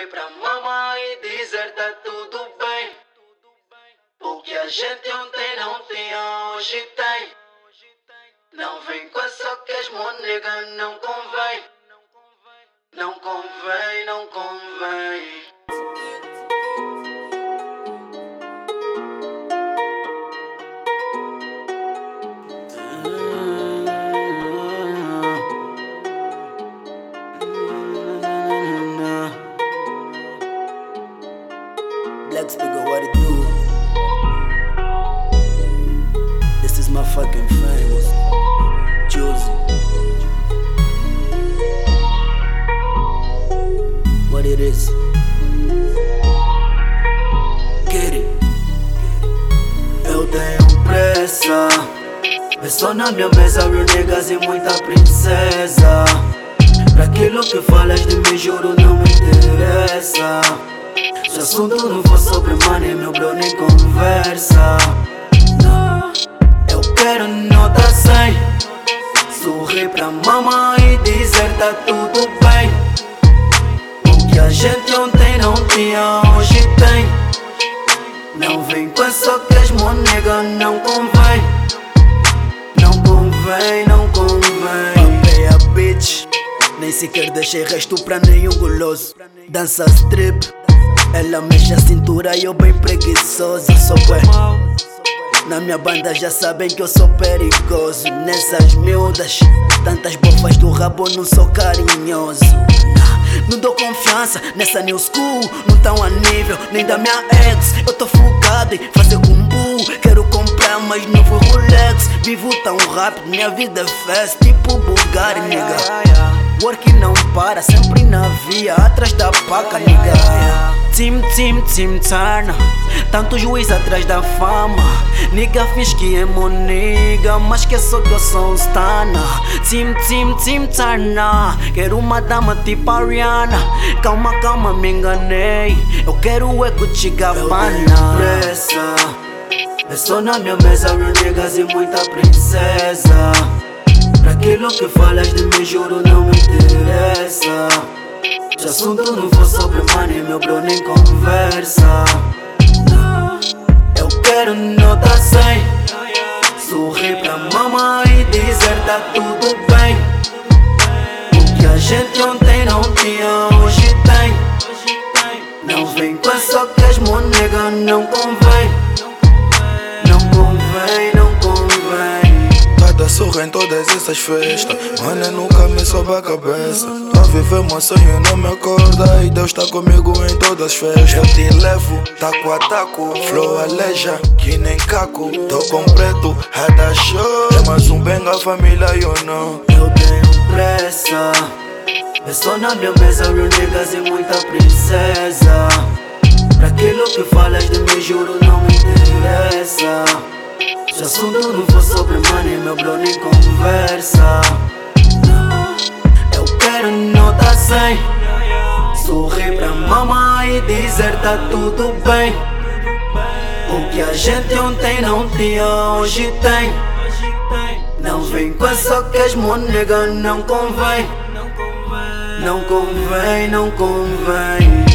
Sorri pra mamãe dizer tá tudo bem. O que a gente ontem não tinha, hoje tem. Não vem com essa que as monega. Não convém, não convém. Black Speaker, what it do? This is my fucking famous Josie. What it is? Get it. Eu tenho pressa. Vê só na minha mesa, real niggas e muita princesa. Pra aquilo que falas de mim, juro, não me interessa. O assunto não for sobre money, meu bro, nem conversa. Não, eu quero nota 100. Sorrir pra mamãe e dizer tá tudo bem. O que a gente ontem não tinha, hoje tem. Não vem com essa que as monega não convém. Não convém, não convém. Papei a bitch. Nem sequer deixei resto pra nenhum guloso. Dança strip. Ela mexe a cintura e eu bem preguiçoso. Sou bué. Na minha banda já sabem que eu sou perigoso. Nessas miúdas, tantas bofas do rabo, não sou carinhoso. Não dou confiança nessa new school. Não tão a nível nem da minha ex. Eu tô focado em fazer combo. Quero comprar mais novo Rolex. Vivo tão rápido, minha vida é fast, tipo Bulgari, nigga. Work não para, sempre na via, atrás da paca, nigga. Tim, tim, tim, turna. Tanto juiz atrás da fama. Nigga fiz que é moniga, mas que só que eu sou um stana. Tim, tim, tim, turna. Quero uma dama tipo a Rihanna. Calma, calma, me enganei. Eu quero eco de Gabbana. pressa. É só na minha mesa, real niggas e muita princesa. Pra aquilo que falas de mim, juro, não me interessa. Se assunto não for sobre money, meu bro, nem conversa. Eu quero nota 100. Sorrir pra mamãe e dizer tá tudo bem. O que a gente ontem não tinha, hoje tem. Não vem com essa que as monega não convém. Surra em todas essas festas. Mano, nunca me sobe a cabeça. Tô a viver meu sonho, não me acorda. E Deus tá comigo em todas as festas. Eu te levo, taco a taco Flow aleja, que nem caco. Tô com preto, rada show. É mais um benga família, eu não. Eu tenho pressa. É só na minha mesa, real niggas e muita princesa. Pra aquilo que falas de mim, juro, não me interessa. Se o assunto não for sobre money, meu bro, nem conversa. Eu quero nota 100. Sorrir pra mamãe e dizer tá tudo bem. O que a gente ontem não tinha, hoje tem. Não vem com essa que as monega não convém. Não convém, não convém.